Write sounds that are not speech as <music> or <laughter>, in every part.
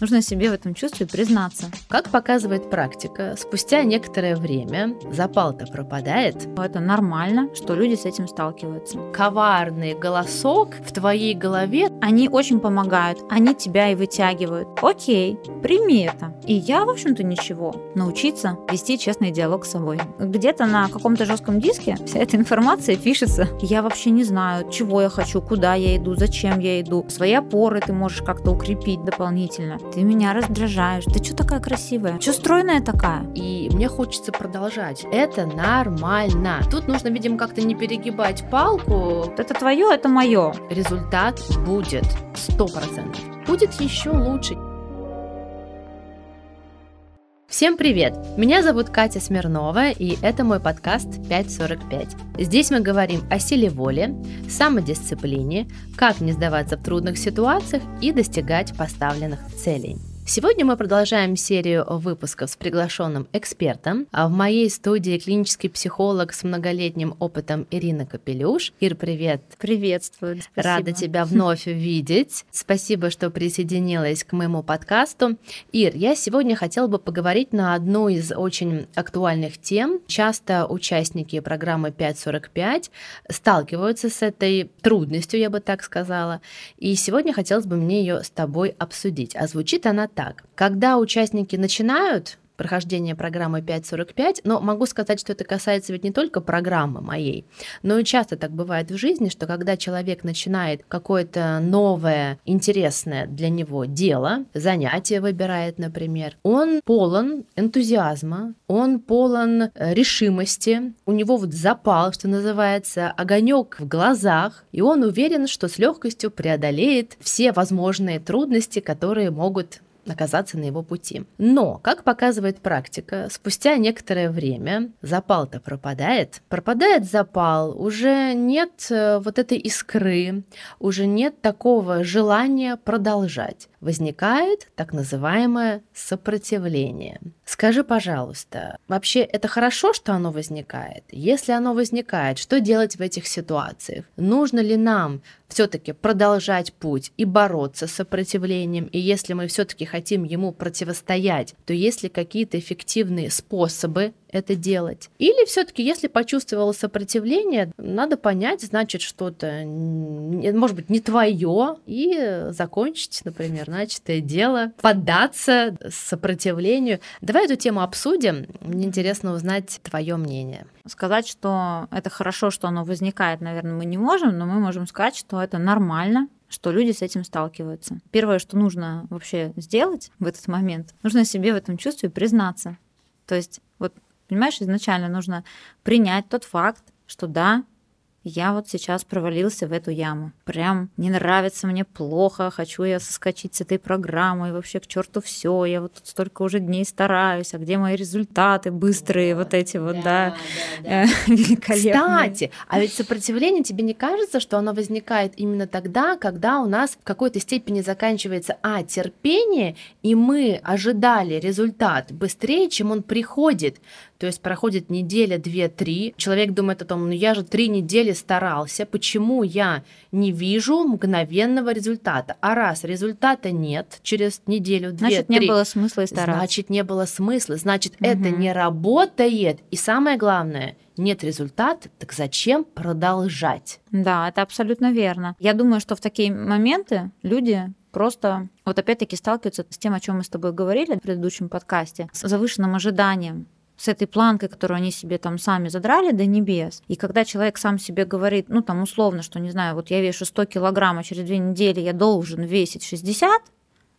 Нужно себе в этом чувстве признаться. Как показывает практика, спустя некоторое время запал-то пропадает. Это нормально, что люди с этим сталкиваются. Коварный голосок в твоей голове. Они очень помогают, они тебя и вытягивают. Окей, прими это. И я, в общем-то, ничего. Научиться вести честный диалог с собой. Где-то на каком-то жестком диске вся эта информация пишется. Я вообще не знаю, чего я хочу, куда я иду, зачем я иду. Свои опоры ты можешь как-то укрепить дополнительно. Ты меня раздражаешь. Ты что такая красивая? Что стройная такая? И мне хочется продолжать. Это нормально. Тут нужно, видимо, как-то не перегибать палку. Это твое, это мое. Результат будет сто процентов. Будет еще лучше. Всем привет! Меня зовут Катя Смирнова, и это мой подкаст 545. Здесь мы говорим о силе воли, самодисциплине, как не сдаваться в трудных ситуациях и достигать поставленных целей. Сегодня мы продолжаем серию выпусков с приглашенным экспертом. А в моей студии клинический психолог с многолетним опытом Ирина Капелюш. Ир, привет. Приветствую. Спасибо. Рада тебя вновь <laughs> увидеть. Спасибо, что присоединилась к моему подкасту. Ир, я сегодня хотела бы поговорить на одну из очень актуальных тем. Часто участники программы 545 сталкиваются с этой трудностью, я бы так сказала. И сегодня хотелось бы мне ее с тобой обсудить. А звучит она так. Когда участники начинают прохождения программы 5.45, но могу сказать, что это касается ведь не только программы моей, но и часто так бывает в жизни, что когда человек начинает какое-то новое, интересное для него дело, занятие выбирает, например, он полон энтузиазма, он полон э, решимости, у него вот запал, что называется, огонек в глазах, и он уверен, что с легкостью преодолеет все возможные трудности, которые могут оказаться на его пути. Но, как показывает практика, спустя некоторое время запал-то пропадает. Пропадает запал, уже нет э, вот этой искры, уже нет такого желания продолжать. Возникает так называемое сопротивление. Скажи, пожалуйста, вообще это хорошо, что оно возникает? Если оно возникает, что делать в этих ситуациях? Нужно ли нам все-таки продолжать путь и бороться с сопротивлением? И если мы все-таки хотим ему противостоять, то есть ли какие-то эффективные способы это делать. Или все-таки, если почувствовала сопротивление, надо понять, значит, что-то, может быть, не твое, и закончить, например, начатое дело, поддаться сопротивлению. Давай эту тему обсудим. Мне интересно узнать твое мнение. Сказать, что это хорошо, что оно возникает, наверное, мы не можем, но мы можем сказать, что это нормально, что люди с этим сталкиваются. Первое, что нужно вообще сделать в этот момент, нужно себе в этом чувстве признаться. То есть Понимаешь, изначально нужно принять тот факт, что да, я вот сейчас провалился в эту яму. Прям не нравится мне плохо, хочу я соскочить с этой программы, и вообще к черту все, я вот тут столько уже дней стараюсь, а где мои результаты быстрые, вот, вот эти вот, да, да, да, да. <laughs> великолепные. Кстати, а ведь сопротивление, тебе не кажется, что оно возникает именно тогда, когда у нас в какой-то степени заканчивается, а, терпение, и мы ожидали результат быстрее, чем он приходит, то есть проходит неделя, две, три. Человек думает о том, ну я же три недели старался, почему я не вижу мгновенного результата? А раз результата нет через неделю, две, значит, три, не было смысла и стараться. Значит, не было смысла, значит, угу. это не работает. И самое главное, нет результата, так зачем продолжать? Да, это абсолютно верно. Я думаю, что в такие моменты люди просто вот опять-таки сталкиваются с тем, о чем мы с тобой говорили в предыдущем подкасте, с завышенным ожиданием с этой планкой, которую они себе там сами задрали до небес. И когда человек сам себе говорит, ну там условно, что, не знаю, вот я вешу 100 килограмм, а через две недели я должен весить 60,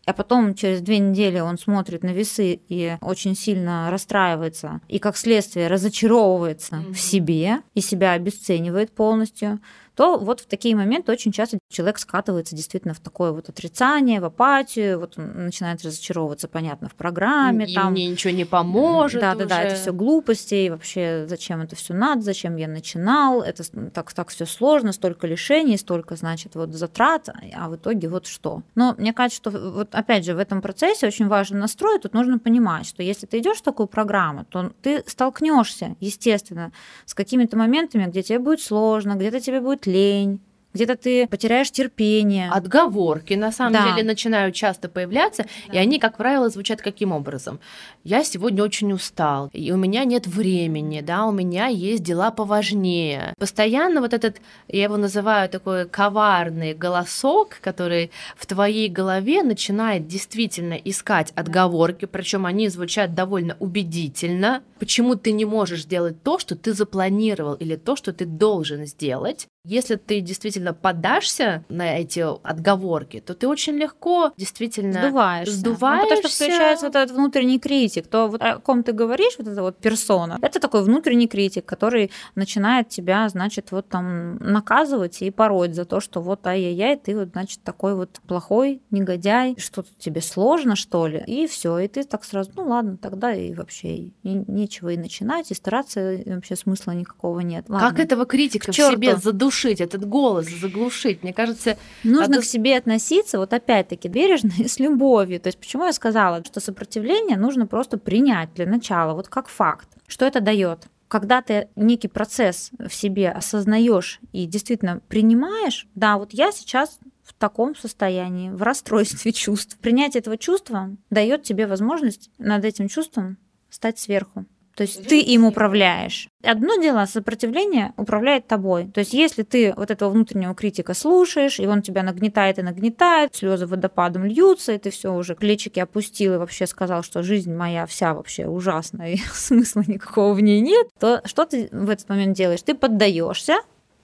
а потом через две недели он смотрит на весы и очень сильно расстраивается, и как следствие разочаровывается mm-hmm. в себе и себя обесценивает полностью, то вот в такие моменты очень часто человек скатывается действительно в такое вот отрицание, в апатию, вот он начинает разочаровываться, понятно, в программе. И там, мне ничего не поможет. Да, да, да, это все глупости, и вообще зачем это все надо, зачем я начинал, это так, так все сложно, столько лишений, столько, значит, вот затрат, а в итоге вот что. Но мне кажется, что вот опять же в этом процессе очень важен настрой, тут нужно понимать, что если ты идешь в такую программу, то ты столкнешься, естественно, с какими-то моментами, где тебе будет сложно, где-то тебе будет лень, где-то ты потеряешь терпение. Отговорки, на самом да. деле, начинают часто появляться, да. и они, как правило, звучат каким образом? Я сегодня очень устал, и у меня нет времени, да, у меня есть дела поважнее. Постоянно вот этот, я его называю такой коварный голосок, который в твоей голове начинает действительно искать отговорки, причем они звучат довольно убедительно, почему ты не можешь сделать то, что ты запланировал, или то, что ты должен сделать. Если ты действительно подашься на эти отговорки, то ты очень легко действительно сдуваешься. сдуваешься. Ну, потому что включается вот этот внутренний критик. То, вот, о ком ты говоришь, вот эта вот персона, это такой внутренний критик, который начинает тебя, значит, вот там наказывать и пороть за то, что вот ай-яй-яй, ты вот, значит, такой вот плохой негодяй, что-то тебе сложно, что ли. И все, и ты так сразу, ну ладно, тогда и вообще и нечего и начинать, и стараться вообще смысла никакого нет. Ладно. Как этого критика в себе задушить? Заглушить, этот голос заглушить. Мне кажется... Нужно это... к себе относиться, вот опять-таки, бережно <laughs> и с любовью. То есть почему я сказала, что сопротивление нужно просто принять для начала, вот как факт. Что это дает? когда ты некий процесс в себе осознаешь и действительно принимаешь, да, вот я сейчас в таком состоянии, в расстройстве чувств. Принятие этого чувства дает тебе возможность над этим чувством стать сверху. То есть ты им управляешь. Одно дело, сопротивление управляет тобой. То есть если ты вот этого внутреннего критика слушаешь, и он тебя нагнетает и нагнетает, слезы водопадом льются, и ты все уже плечики опустил и вообще сказал, что жизнь моя вся вообще ужасная, <laughs> и смысла никакого в ней нет, то что ты в этот момент делаешь? Ты поддаешься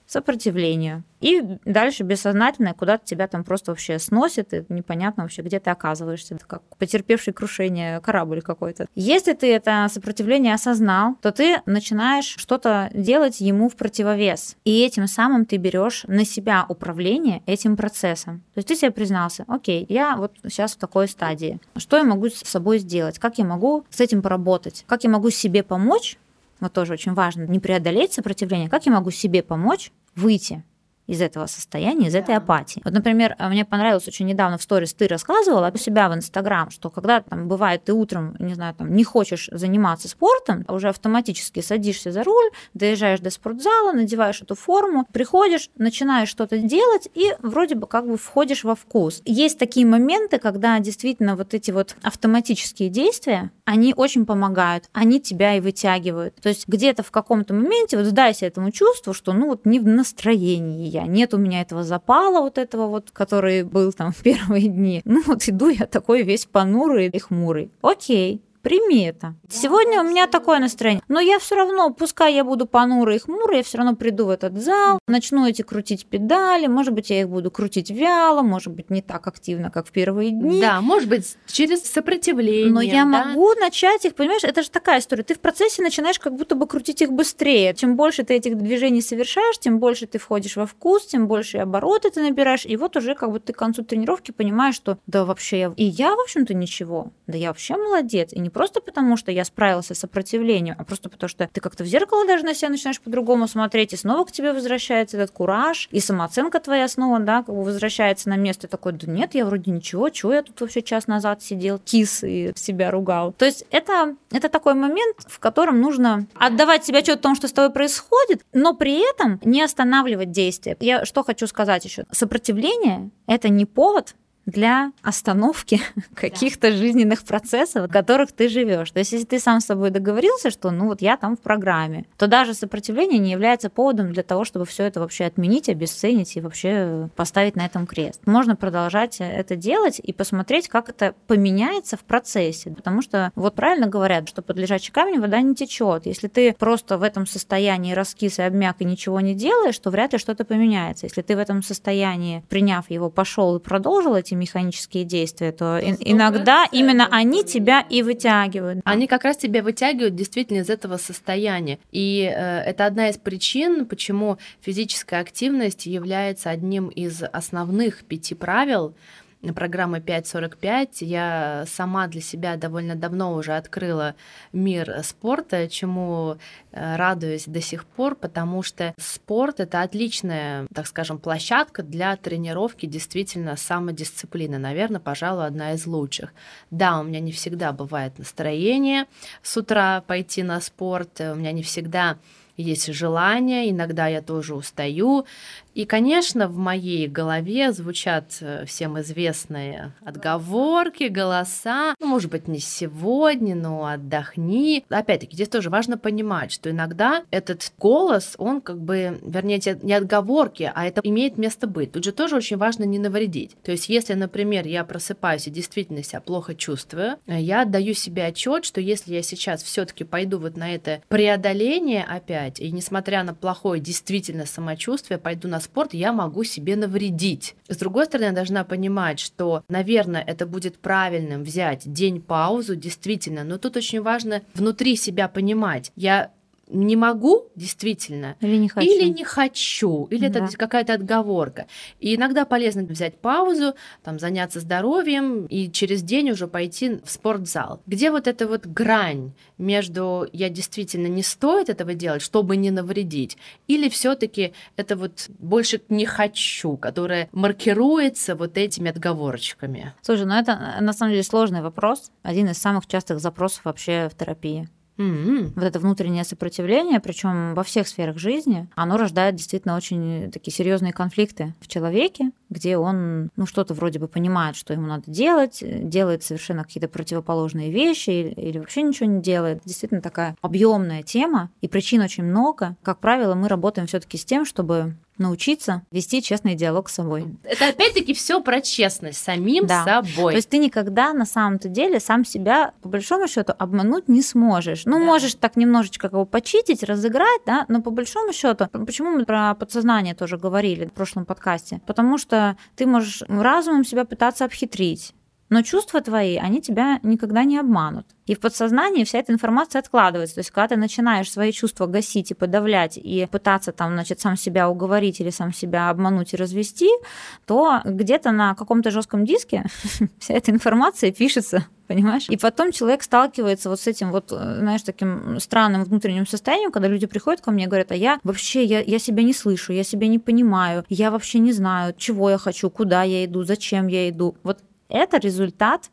сопротивлению. И дальше бессознательно куда-то тебя там просто вообще сносит, и непонятно вообще, где ты оказываешься. Это как потерпевший крушение корабль какой-то. Если ты это сопротивление осознал, то ты начинаешь что-то делать ему в противовес. И этим самым ты берешь на себя управление этим процессом. То есть ты себе признался, окей, я вот сейчас в такой стадии. Что я могу с собой сделать? Как я могу с этим поработать? Как я могу себе помочь вот тоже очень важно, не преодолеть сопротивление, как я могу себе помочь выйти из этого состояния, из да. этой апатии. Вот, например, а, мне понравилось очень недавно в сторис ты рассказывала у себя в Инстаграм, что когда там бывает ты утром, не знаю, там не хочешь заниматься спортом, а уже автоматически садишься за руль, доезжаешь до спортзала, надеваешь эту форму, приходишь, начинаешь что-то делать и вроде бы как бы входишь во вкус. Есть такие моменты, когда действительно вот эти вот автоматические действия, они очень помогают, они тебя и вытягивают. То есть где-то в каком-то моменте вот сдайся этому чувству, что ну вот не в настроении я, нет у меня этого запала вот этого вот, который был там в <laughs> первые дни. Ну вот иду я такой весь понурый и хмурый. Окей, Прими это. Сегодня у меня такое настроение. Но я все равно, пускай я буду понурой и хмурой, я все равно приду в этот зал, начну эти крутить педали, может быть, я их буду крутить вяло, может быть, не так активно, как в первые дни. Да, может быть, через сопротивление. Но я да? могу начать их, понимаешь, это же такая история. Ты в процессе начинаешь как будто бы крутить их быстрее. Чем больше ты этих движений совершаешь, тем больше ты входишь во вкус, тем больше обороты ты набираешь, и вот уже как бы ты к концу тренировки понимаешь, что да вообще я... И я, в общем-то, ничего. Да я вообще молодец. И не просто потому, что я справился с сопротивлением, а просто потому, что ты как-то в зеркало даже на себя начинаешь по-другому смотреть, и снова к тебе возвращается этот кураж, и самооценка твоя снова, да, как бы возвращается на место, и такой, да нет, я вроде ничего, чего я тут вообще час назад сидел, кис и себя ругал. То есть это, это такой момент, в котором нужно отдавать себе отчет о том, что с тобой происходит, но при этом не останавливать действия. Я что хочу сказать еще? Сопротивление — это не повод для остановки <laughs> каких-то жизненных процессов, в которых ты живешь. То есть, если ты сам с собой договорился, что ну вот я там в программе, то даже сопротивление не является поводом для того, чтобы все это вообще отменить, обесценить и вообще поставить на этом крест. Можно продолжать это делать и посмотреть, как это поменяется в процессе. Потому что вот правильно говорят, что под лежачий камень вода не течет. Если ты просто в этом состоянии раскис и обмяк и ничего не делаешь, то вряд ли что-то поменяется. Если ты в этом состоянии, приняв его, пошел и продолжил эти эти механические действия, то иногда именно они тебя и вытягивают. Они как раз тебя вытягивают действительно из этого состояния. И э, это одна из причин, почему физическая активность является одним из основных пяти правил программы 545. Я сама для себя довольно давно уже открыла мир спорта, чему э, радуюсь до сих пор, потому что спорт — это отличная, так скажем, площадка для тренировки действительно самодисциплины. Наверное, пожалуй, одна из лучших. Да, у меня не всегда бывает настроение с утра пойти на спорт, у меня не всегда есть желание, иногда я тоже устаю, И, конечно, в моей голове звучат э, всем известные отговорки, голоса. Ну, может быть, не сегодня, но отдохни. Опять-таки, здесь тоже важно понимать, что иногда этот голос, он как бы, вернее, не отговорки, а это имеет место быть. Тут же тоже очень важно не навредить. То есть, если, например, я просыпаюсь и действительно себя плохо чувствую, э, я отдаю себе отчет, что если я сейчас все-таки пойду вот на это преодоление опять, и несмотря на плохое действительно самочувствие, пойду на спорт, я могу себе навредить. С другой стороны, я должна понимать, что, наверное, это будет правильным взять день паузу, действительно, но тут очень важно внутри себя понимать. Я не могу действительно или не хочу, или, не хочу, или да. это какая-то отговорка. И иногда полезно взять паузу, там заняться здоровьем и через день уже пойти в спортзал. Где вот эта вот грань между я действительно не стоит этого делать, чтобы не навредить, или все-таки это вот больше не хочу, которое маркируется вот этими отговорочками. Слушай, ну это на самом деле сложный вопрос, один из самых частых запросов вообще в терапии. Mm-hmm. Вот это внутреннее сопротивление, причем во всех сферах жизни, оно рождает действительно очень такие серьезные конфликты в человеке, где он, ну, что-то вроде бы понимает, что ему надо делать, делает совершенно какие-то противоположные вещи или, или вообще ничего не делает. Действительно такая объемная тема, и причин очень много. Как правило, мы работаем все-таки с тем, чтобы научиться вести честный диалог с собой. Это опять-таки все про честность самим да. собой. То есть ты никогда на самом-то деле сам себя, по большому счету, обмануть не сможешь. Ну, да. можешь так немножечко его почитить, разыграть, да, но по большому счету, почему мы про подсознание тоже говорили в прошлом подкасте? Потому что ты можешь разумом себя пытаться обхитрить но чувства твои, они тебя никогда не обманут. И в подсознании вся эта информация откладывается. То есть, когда ты начинаешь свои чувства гасить и подавлять, и пытаться там, значит, сам себя уговорить или сам себя обмануть и развести, то где-то на каком-то жестком диске <laughs> вся эта информация пишется понимаешь? И потом человек сталкивается вот с этим вот, знаешь, таким странным внутренним состоянием, когда люди приходят ко мне и говорят, а я вообще, я, я себя не слышу, я себя не понимаю, я вообще не знаю, чего я хочу, куда я иду, зачем я иду. Вот это результат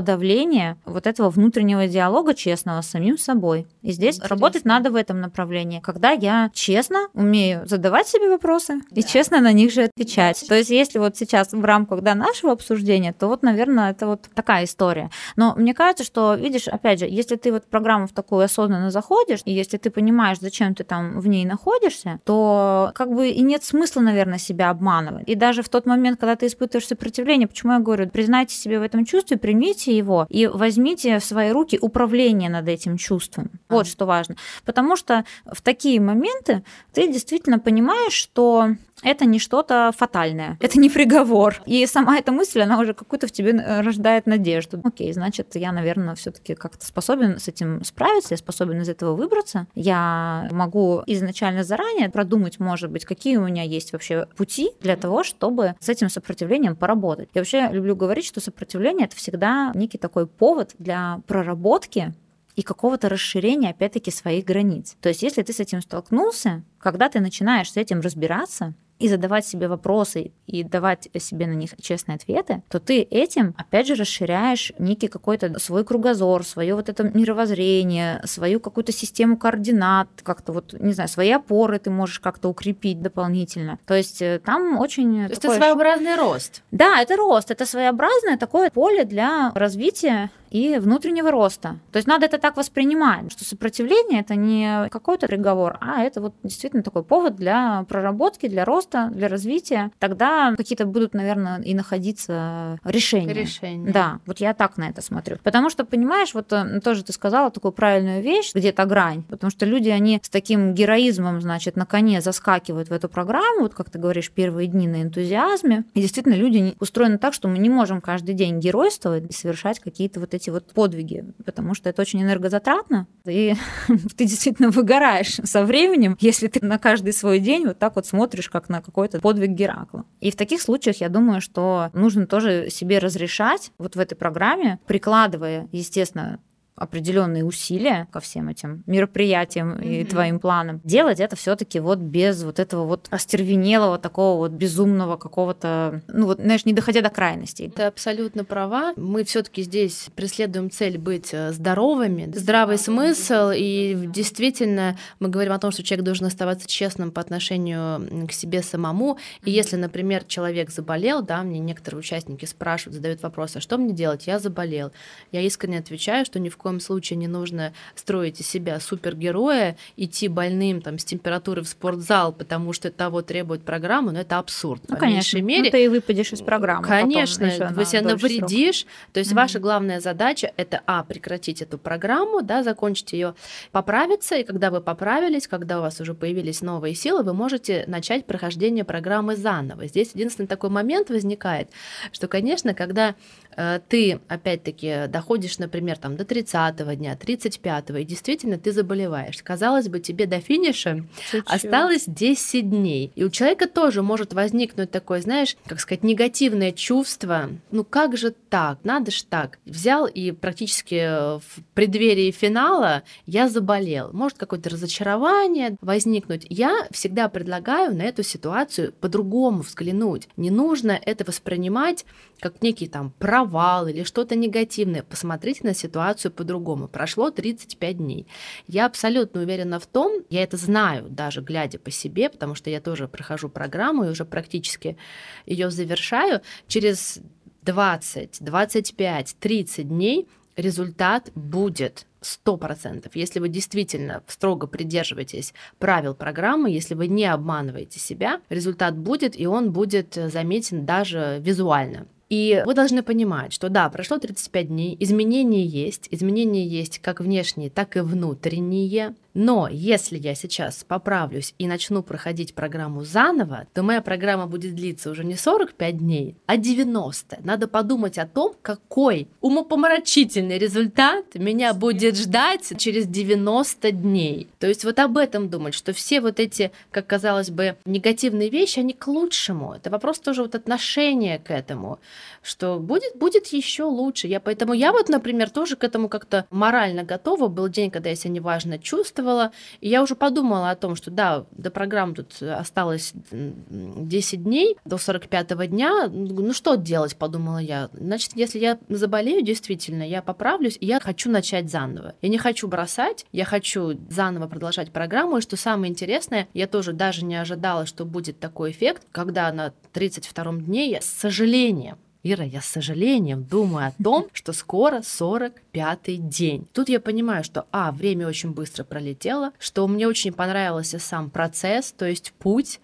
подавления вот этого внутреннего диалога честного с самим собой. И здесь Интересно. работать надо в этом направлении, когда я честно умею задавать себе вопросы да. и честно на них же отвечать. То есть если вот сейчас в рамках да, нашего обсуждения, то вот, наверное, это вот такая история. Но мне кажется, что, видишь, опять же, если ты вот в программу в такую осознанно заходишь, и если ты понимаешь, зачем ты там в ней находишься, то как бы и нет смысла, наверное, себя обманывать. И даже в тот момент, когда ты испытываешь сопротивление, почему я говорю, признайте себе в этом чувстве, примите возьмите его и возьмите в свои руки управление над этим чувством. Вот что важно. Потому что в такие моменты ты действительно понимаешь, что это не что-то фатальное, это не приговор. И сама эта мысль, она уже какую-то в тебе э, рождает надежду. Окей, значит, я, наверное, все-таки как-то способен с этим справиться, я способен из этого выбраться. Я могу изначально заранее продумать, может быть, какие у меня есть вообще пути для того, чтобы с этим сопротивлением поработать. Я вообще люблю говорить, что сопротивление это всегда некий такой повод для проработки и какого-то расширения, опять-таки, своих границ. То есть, если ты с этим столкнулся, когда ты начинаешь с этим разбираться, и задавать себе вопросы и давать себе на них честные ответы, то ты этим, опять же, расширяешь некий какой-то свой кругозор, свое вот это мировоззрение, свою какую-то систему координат, как-то вот, не знаю, свои опоры ты можешь как-то укрепить дополнительно. То есть э, там очень... То есть это своеобразный рост. Да, это рост, это своеобразное такое поле для развития и внутреннего роста. То есть надо это так воспринимать, что сопротивление это не какой-то приговор, а это вот действительно такой повод для проработки, для роста, для развития. Тогда какие-то будут, наверное, и находиться решения. Решения. Да, вот я так на это смотрю. Потому что, понимаешь, вот э, тоже ты сказала такую правильную вещь, где-то грань, потому что люди, они с таким героизмом, значит, на коне заскакивают в эту программу, вот как ты говоришь, первые дни на энтузиазме. И действительно, люди устроены так, что мы не можем каждый день геройствовать и совершать какие-то вот эти эти вот подвиги, потому что это очень энергозатратно, и <laughs> ты действительно выгораешь со временем, если ты на каждый свой день вот так вот смотришь, как на какой-то подвиг Геракла. И в таких случаях я думаю, что нужно тоже себе разрешать вот в этой программе, прикладывая, естественно, определенные усилия ко всем этим мероприятиям mm-hmm. и твоим планам, делать это все-таки вот без вот этого вот остервенелого такого вот безумного какого-то, ну вот, знаешь, не доходя до крайностей. Ты абсолютно права. Мы все-таки здесь преследуем цель быть э, здоровыми, здравый смысл, и действительно мы говорим о том, что человек должен оставаться честным по отношению к себе самому. И если, например, человек заболел, да, мне некоторые участники спрашивают, задают вопрос, а что мне делать? Я заболел. Я искренне отвечаю, что ни в коем случае не нужно строить из себя супергероя, идти больным там, с температурой в спортзал, потому что того требует программа, но это абсурд. Ну, по конечно. мере. Ну, ты и выпадешь из программы. Конечно, ты себя навредишь. Срок. То есть mm-hmm. ваша главная задача это а прекратить эту программу, да, закончить ее, поправиться, и когда вы поправились, когда у вас уже появились новые силы, вы можете начать прохождение программы заново. Здесь единственный такой момент возникает, что, конечно, когда ты, опять-таки, доходишь, например, там, до 30 дня, 35 и действительно ты заболеваешь. Казалось бы, тебе до финиша Чуть-чуть. осталось 10 дней. И у человека тоже может возникнуть такое, знаешь, как сказать, негативное чувство. Ну как же так? Надо ж так. Взял и практически в преддверии финала я заболел. Может какое-то разочарование возникнуть. Я всегда предлагаю на эту ситуацию по-другому взглянуть. Не нужно это воспринимать как некий там провал или что-то негативное. Посмотрите на ситуацию по-другому. Прошло 35 дней. Я абсолютно уверена в том, я это знаю, даже глядя по себе, потому что я тоже прохожу программу и уже практически ее завершаю. Через 20, 25, 30 дней результат будет сто процентов. Если вы действительно строго придерживаетесь правил программы, если вы не обманываете себя, результат будет, и он будет заметен даже визуально. И вы должны понимать, что да, прошло 35 дней, изменения есть, изменения есть как внешние, так и внутренние. Но если я сейчас поправлюсь и начну проходить программу заново, то моя программа будет длиться уже не 45 дней, а 90. Надо подумать о том, какой умопомрачительный результат меня будет ждать через 90 дней. То есть вот об этом думать, что все вот эти, как казалось бы, негативные вещи, они к лучшему. Это вопрос тоже вот отношения к этому, что будет, будет еще лучше. Я поэтому я вот, например, тоже к этому как-то морально готова. Был день, когда я себя неважно чувствовала, чувствовала. И я уже подумала о том, что да, до программы тут осталось 10 дней, до 45-го дня. Ну что делать, подумала я. Значит, если я заболею, действительно, я поправлюсь, и я хочу начать заново. Я не хочу бросать, я хочу заново продолжать программу. И что самое интересное, я тоже даже не ожидала, что будет такой эффект, когда на 32-м дне я с сожалением Ира, я с сожалением думаю о том, <laughs> что скоро 45-й день. Тут я понимаю, что, а, время очень быстро пролетело, что мне очень понравился сам процесс, то есть путь,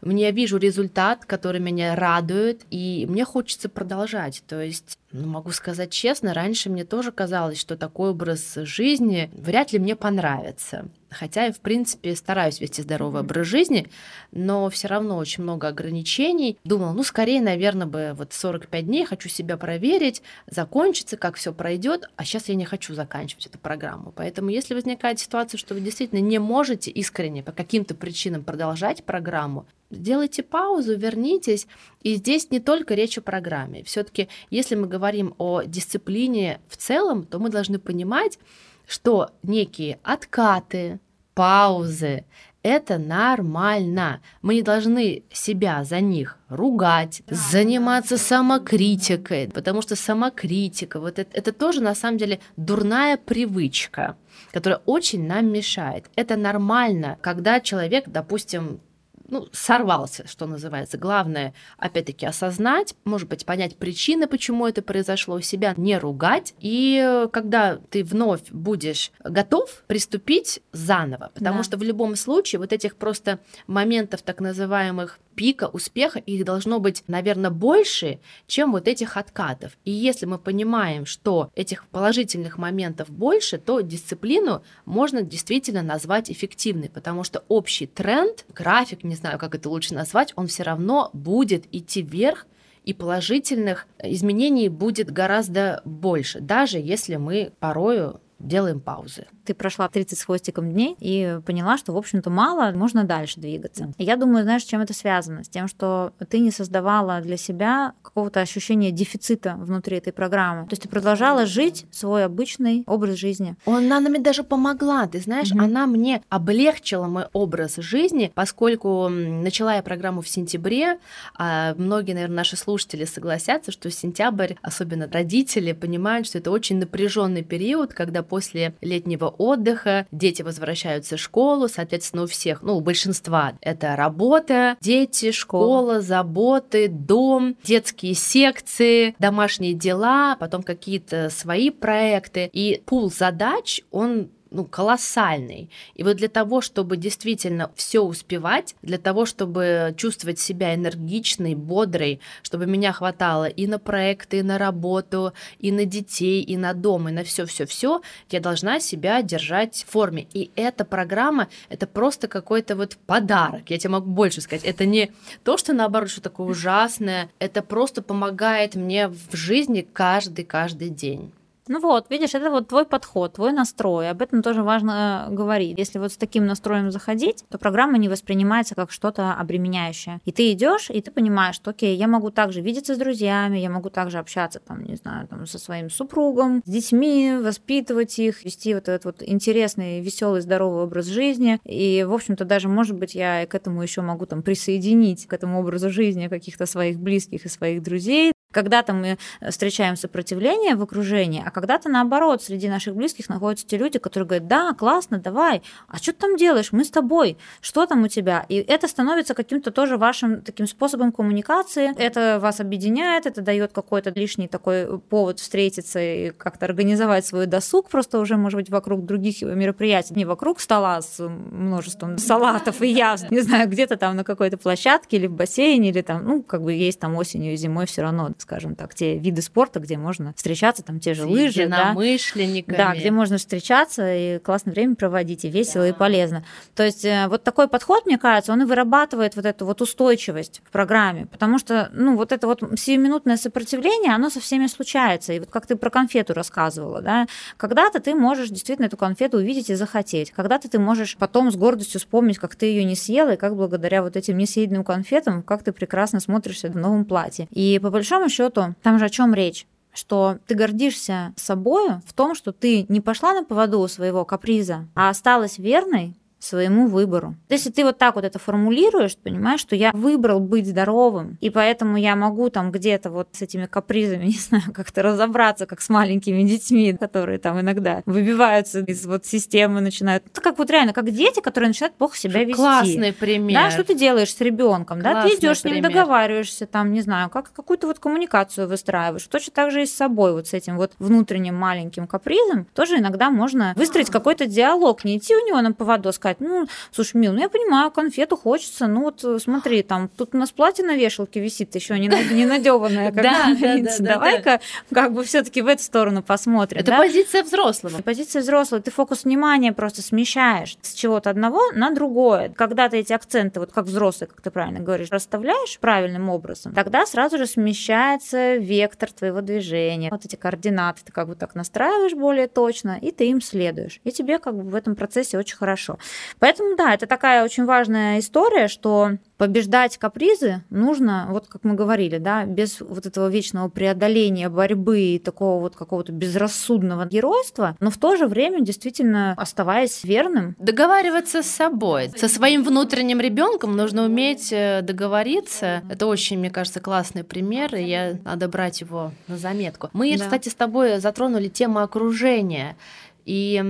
мне вижу результат, который меня радует, и мне хочется продолжать. То есть, ну, могу сказать честно, раньше мне тоже казалось, что такой образ жизни вряд ли мне понравится. Хотя я, в принципе, стараюсь вести здоровый образ жизни, но все равно очень много ограничений. Думала, ну, скорее, наверное, бы вот 45 дней хочу себя проверить, закончится, как все пройдет, а сейчас я не хочу заканчивать эту программу. Поэтому, если возникает ситуация, что вы действительно не можете искренне по каким-то причинам продолжать программу, сделайте паузу, вернитесь. И здесь не только речь о программе. Все-таки, если мы говорим о дисциплине в целом, то мы должны понимать, что некие откаты, паузы, это нормально. Мы не должны себя за них ругать, заниматься самокритикой, потому что самокритика, вот это, это тоже на самом деле дурная привычка, которая очень нам мешает. Это нормально, когда человек, допустим, ну, сорвался, что называется. Главное, опять-таки, осознать, может быть, понять причины, почему это произошло, себя не ругать. И когда ты вновь будешь готов приступить заново, потому да. что в любом случае вот этих просто моментов так называемых пика успеха, их должно быть, наверное, больше, чем вот этих откатов. И если мы понимаем, что этих положительных моментов больше, то дисциплину можно действительно назвать эффективной, потому что общий тренд, график, не знаю, как это лучше назвать, он все равно будет идти вверх, и положительных изменений будет гораздо больше, даже если мы порою делаем паузы. Ты прошла 30 с хвостиком дней и поняла, что, в общем-то, мало, можно дальше двигаться. И я думаю, знаешь, с чем это связано? С тем, что ты не создавала для себя какого-то ощущения дефицита внутри этой программы. То есть ты продолжала жить свой обычный образ жизни. Она мне даже помогла, ты знаешь, mm-hmm. она мне облегчила мой образ жизни, поскольку начала я программу в сентябре, а многие, наверное, наши слушатели согласятся, что сентябрь, особенно родители, понимают, что это очень напряженный период, когда после летнего отдыха дети возвращаются в школу, соответственно, у всех, ну, у большинства это работа, дети, школа, заботы, дом, детские секции, домашние дела, потом какие-то свои проекты. И пул задач, он ну, колоссальный. И вот для того, чтобы действительно все успевать, для того, чтобы чувствовать себя энергичной, бодрой, чтобы меня хватало и на проекты, и на работу, и на детей, и на дом, и на все-все-все, я должна себя держать в форме. И эта программа, это просто какой-то вот подарок. Я тебе могу больше сказать. Это не то, что наоборот, что такое ужасное, это просто помогает мне в жизни каждый-каждый день. Ну вот, видишь, это вот твой подход, твой настрой. Об этом тоже важно э, говорить. Если вот с таким настроем заходить, то программа не воспринимается как что-то обременяющее. И ты идешь, и ты понимаешь, что окей, я могу также видеться с друзьями, я могу также общаться, там, не знаю, там, со своим супругом, с детьми, воспитывать их, вести вот этот вот интересный, веселый, здоровый образ жизни. И, в общем-то, даже, может быть, я к этому еще могу там присоединить, к этому образу жизни каких-то своих близких и своих друзей, когда-то мы встречаем сопротивление в окружении, а когда-то наоборот, среди наших близких находятся те люди, которые говорят, да, классно, давай, а что ты там делаешь, мы с тобой, что там у тебя? И это становится каким-то тоже вашим таким способом коммуникации, это вас объединяет, это дает какой-то лишний такой повод встретиться и как-то организовать свой досуг, просто уже, может быть, вокруг других мероприятий, не вокруг стола с множеством салатов и яств, не знаю, где-то там на какой-то площадке или в бассейне, или там, ну, как бы есть там осенью и зимой все равно скажем так, те виды спорта, где можно встречаться, там те же лыжи, единомышленниками. Да, где можно встречаться и классное время проводить, и весело, да. и полезно. То есть э, вот такой подход, мне кажется, он и вырабатывает вот эту вот устойчивость в программе, потому что, ну, вот это вот сиюминутное сопротивление, оно со всеми случается. И вот как ты про конфету рассказывала, да, когда-то ты можешь действительно эту конфету увидеть и захотеть, когда-то ты можешь потом с гордостью вспомнить, как ты ее не съела, и как благодаря вот этим несъеденным конфетам, как ты прекрасно смотришься в новом платье. И по большому счету, там же о чем речь? что ты гордишься собой в том, что ты не пошла на поводу у своего каприза, а осталась верной своему выбору. Если ты вот так вот это формулируешь, понимаешь, что я выбрал быть здоровым, и поэтому я могу там где-то вот с этими капризами, <laughs> не знаю, как-то разобраться, как с маленькими детьми, которые там иногда выбиваются из вот системы, начинают. Это как вот реально, как дети, которые начинают плохо себя вести. Классный пример. Да, что ты делаешь с ребенком, да, ты идешь с ним, договариваешься, там, не знаю, как какую-то вот коммуникацию выстраиваешь. Точно так же и с собой, вот с этим вот внутренним маленьким капризом, тоже иногда можно выстроить какой-то диалог, не идти у него на поводу, сказать, сказать, ну, слушай, Мил, ну я понимаю, конфету хочется, ну вот э, смотри, там, тут у нас платье на вешалке висит, еще не, не надеванное, как <laughs> да, давай-ка как бы все-таки в эту сторону посмотрим. Это позиция взрослого. Позиция взрослого, ты фокус внимания просто смещаешь с чего-то одного на другое. Когда ты эти акценты, вот как взрослый, как ты правильно говоришь, расставляешь правильным образом, тогда сразу же смещается вектор твоего движения. Вот эти координаты ты как бы так настраиваешь более точно, и ты им следуешь. И тебе как бы в этом процессе очень хорошо. Поэтому, да, это такая очень важная история, что побеждать капризы нужно, вот как мы говорили, да, без вот этого вечного преодоления борьбы и такого вот какого-то безрассудного геройства, но в то же время действительно оставаясь верным. Договариваться с собой, со своим внутренним ребенком нужно уметь э, договориться. Это очень, мне кажется, классный пример, и я надо брать его на заметку. Мы, да. кстати, с тобой затронули тему окружения. И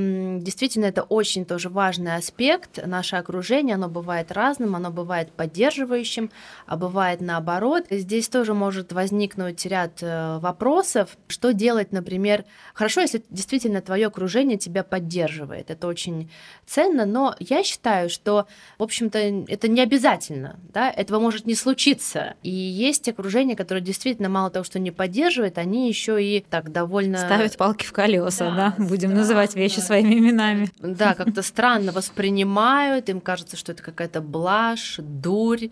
действительно, это очень тоже важный аспект. Наше окружение, оно бывает разным, оно бывает поддерживающим, а бывает наоборот. Здесь тоже может возникнуть ряд э, вопросов, что делать, например, хорошо, если действительно твое окружение тебя поддерживает, это очень ценно, но я считаю, что, в общем-то, это не обязательно, да, этого может не случиться. И есть окружение, которое действительно мало того, что не поддерживает, они еще и так довольно... Ставят палки в колеса, да, да, будем да. называть называть вещи своими именами. Да, как-то <laughs> странно воспринимают, им кажется, что это какая-то блажь, дурь,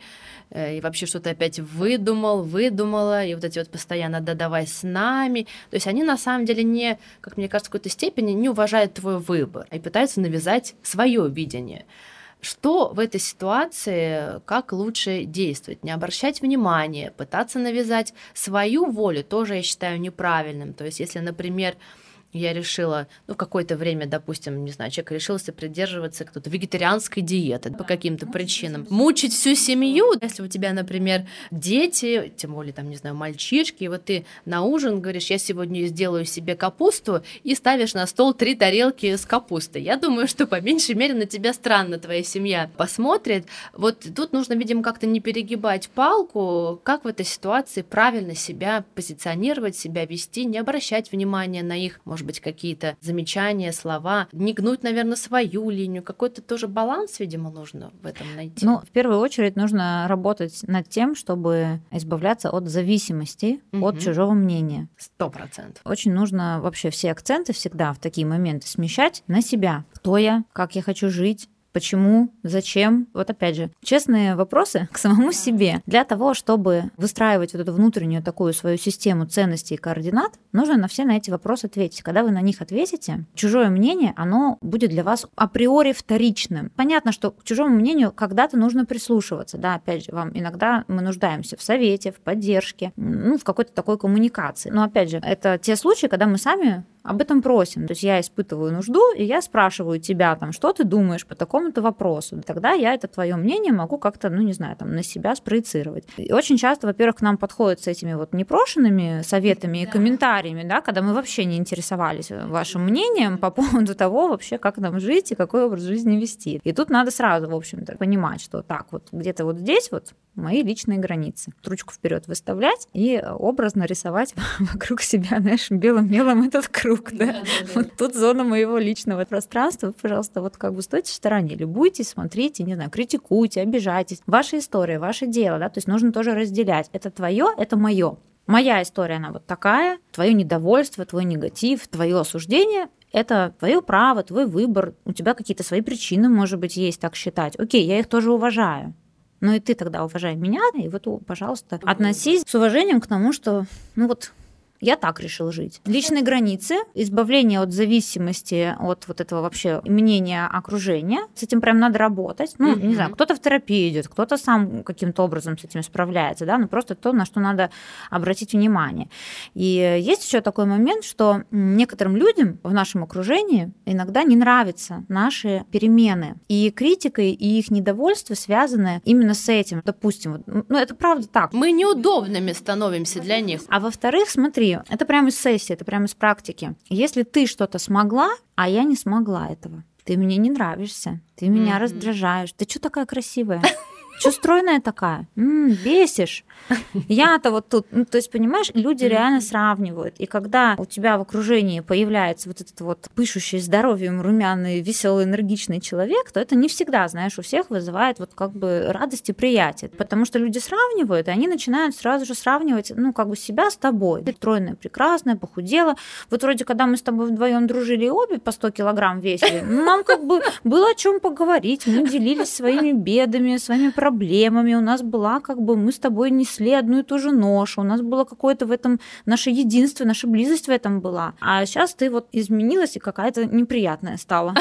э, и вообще что-то опять выдумал, выдумала, и вот эти вот постоянно «да давай с нами». То есть они на самом деле не, как мне кажется, в какой-то степени не уважают твой выбор и пытаются навязать свое видение. Что в этой ситуации, как лучше действовать? Не обращать внимания, пытаться навязать свою волю, тоже я считаю неправильным. То есть, если, например, я решила, ну, какое-то время, допустим, не знаю, человек решился придерживаться кто-то вегетарианской диеты по каким-то причинам. Мучить всю семью, если у тебя, например, дети, тем более, там, не знаю, мальчишки, и вот ты на ужин говоришь, я сегодня сделаю себе капусту, и ставишь на стол три тарелки с капустой. Я думаю, что по меньшей мере на тебя странно твоя семья посмотрит. Вот тут нужно, видимо, как-то не перегибать палку, как в этой ситуации правильно себя позиционировать, себя вести, не обращать внимания на их, может может быть, какие-то замечания, слова, не гнуть, наверное, свою линию, какой-то тоже баланс, видимо, нужно в этом найти. Ну, в первую очередь нужно работать над тем, чтобы избавляться от зависимости угу. от чужого мнения. Сто процентов. Очень нужно вообще все акценты всегда в такие моменты смещать на себя. Кто я, как я хочу жить, почему, зачем. Вот опять же, честные вопросы к самому себе. Для того, чтобы выстраивать вот эту внутреннюю такую свою систему ценностей и координат, нужно на все на эти вопросы ответить. Когда вы на них ответите, чужое мнение, оно будет для вас априори вторичным. Понятно, что к чужому мнению когда-то нужно прислушиваться. Да, опять же, вам иногда мы нуждаемся в совете, в поддержке, ну, в какой-то такой коммуникации. Но опять же, это те случаи, когда мы сами об этом просим. То есть я испытываю нужду, и я спрашиваю тебя, там, что ты думаешь по такому-то вопросу. Тогда я это твое мнение могу как-то, ну, не знаю, там, на себя спроецировать. И очень часто, во-первых, к нам подходят с этими вот непрошенными советами и комментариями, да, когда мы вообще не интересовались вашим мнением по поводу того вообще, как нам жить и какой образ жизни вести. И тут надо сразу, в общем-то, понимать, что так, вот где-то вот здесь вот мои личные границы. Ручку вперед выставлять и образно рисовать <laughs> вокруг себя, знаешь, белым мелом этот круг. Да? Да, да, да. Вот тут зона моего личного пространства. Вы, пожалуйста, вот как бы стойте в стороне, любуйтесь, смотрите, не знаю, критикуйте, обижайтесь. Ваша история, ваше дело, да, то есть нужно тоже разделять. Это твое, это мое. Моя история, она вот такая, твое недовольство, твой негатив, твое осуждение это твое право, твой выбор, у тебя какие-то свои причины, может быть, есть так считать. Окей, я их тоже уважаю. Но и ты тогда уважай меня, и вот, пожалуйста, относись с уважением к тому, что, ну вот, я так решил жить. Личные границы, избавление от зависимости от вот этого вообще мнения окружения. С этим прям надо работать. Ну, mm-hmm. не знаю, кто-то в терапию идет, кто-то сам каким-то образом с этим справляется, да, но просто то, на что надо обратить внимание. И есть еще такой момент, что некоторым людям в нашем окружении иногда не нравятся наши перемены. И критика, и их недовольство связаны именно с этим. Допустим, ну это правда так. Мы неудобными становимся для них. А во-вторых, смотри, это прямо из сессии, это прямо из практики. Если ты что-то смогла, а я не смогла этого, ты мне не нравишься, ты меня mm-hmm. раздражаешь, ты что такая красивая? <laughs> Что стройная такая? М-м, бесишь. Я-то вот тут. Ну, то есть, понимаешь, люди реально сравнивают. И когда у тебя в окружении появляется вот этот вот пышущий здоровьем, румяный, веселый, энергичный человек, то это не всегда, знаешь, у всех вызывает вот как бы радость и приятие. Потому что люди сравнивают, и они начинают сразу же сравнивать, ну, как бы себя с тобой. Ты стройная, прекрасная, похудела. Вот вроде, когда мы с тобой вдвоем дружили обе по 100 килограмм весили, нам как бы было о чем поговорить. Мы делились своими бедами, своими проблемами. У нас была как бы, мы с тобой не несли одну и ту же ношу, у нас было какое-то в этом наше единство, наша близость в этом была. А сейчас ты вот изменилась и какая-то неприятная стала.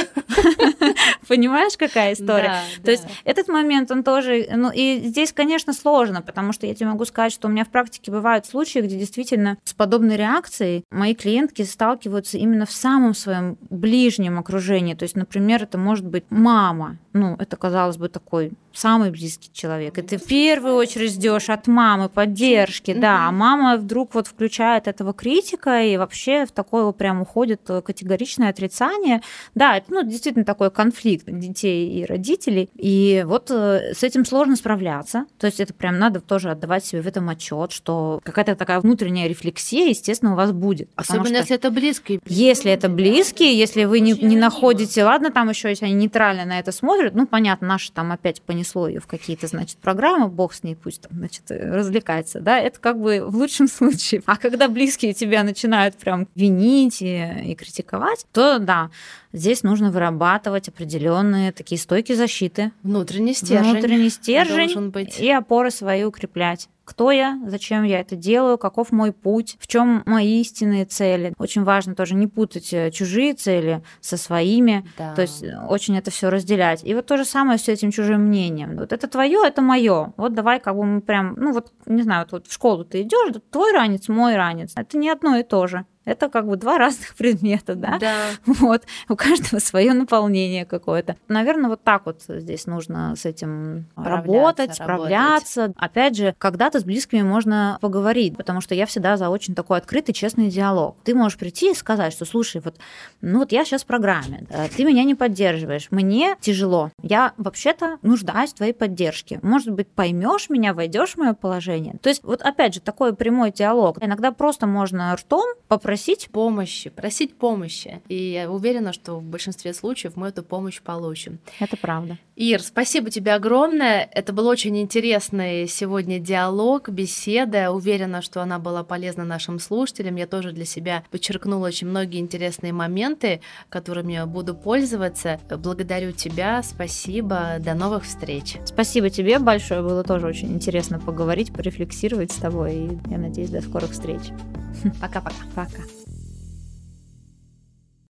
<laughs> Понимаешь, какая история? То есть этот момент, он тоже, ну и здесь, конечно, сложно, потому что я тебе могу сказать, что у меня в практике бывают случаи, где действительно с подобной реакцией мои клиентки сталкиваются именно в самом своем ближнем окружении. То есть, например, это может быть мама, ну, это, казалось бы, такой самый близкий человек. И ты в первую очередь ждешь от мамы поддержки, да, а мама вдруг вот включает этого критика и вообще в такое прям уходит категоричное отрицание. Да, это, ну, действительно такой конфликт детей и родителей. И вот э, с этим сложно справляться. То есть это прям надо тоже отдавать себе в этом отчет, что какая-то такая внутренняя рефлексия, естественно, у вас будет. Особенно что, если это близкие. Если это близкие, если вы не, не находите, ладно, там еще если они нейтрально на это смотрят, ну, понятно, наше там опять понесло ее в какие-то, значит, программы, бог с ней, пусть там, значит, развлекается, да, это как бы в лучшем <laughs> случае. А когда близкие тебя начинают прям винить и, и критиковать, то да, здесь нужно вырабатывать определенные такие стойки защиты. Внутренний стержень. Внутренний стержень быть. и опоры свои укреплять кто я, зачем я это делаю, каков мой путь, в чем мои истинные цели. Очень важно тоже не путать э, чужие цели со своими, да. то есть э, очень это все разделять. И вот то же самое с этим чужим мнением. Вот это твое, это мое. Вот давай как бы мы прям, ну вот не знаю, вот, вот в школу ты идешь, твой ранец, мой ранец. Это не одно и то же. Это как бы два <laughs> разных предмета, да? Да. Вот. У каждого свое наполнение какое-то. Наверное, вот так вот здесь нужно с этим работать, справляться. Работать. Опять же, когда-то с близкими можно поговорить, потому что я всегда за очень такой открытый, честный диалог. Ты можешь прийти и сказать, что, слушай, вот, ну вот я сейчас в программе, ты меня не поддерживаешь, мне тяжело, я вообще-то нуждаюсь в твоей поддержке. Может быть, поймешь меня, войдешь в мое положение. То есть, вот опять же, такой прямой диалог. Иногда просто можно ртом попросить просить помощи, просить помощи. И я уверена, что в большинстве случаев мы эту помощь получим. Это правда. Ир, спасибо тебе огромное. Это был очень интересный сегодня диалог, беседа. Уверена, что она была полезна нашим слушателям. Я тоже для себя подчеркнула очень многие интересные моменты, которыми я буду пользоваться. Благодарю тебя, спасибо, до новых встреч. Спасибо тебе большое, было тоже очень интересно поговорить, порефлексировать с тобой. И я надеюсь, до скорых встреч. Пока-пока. Пока.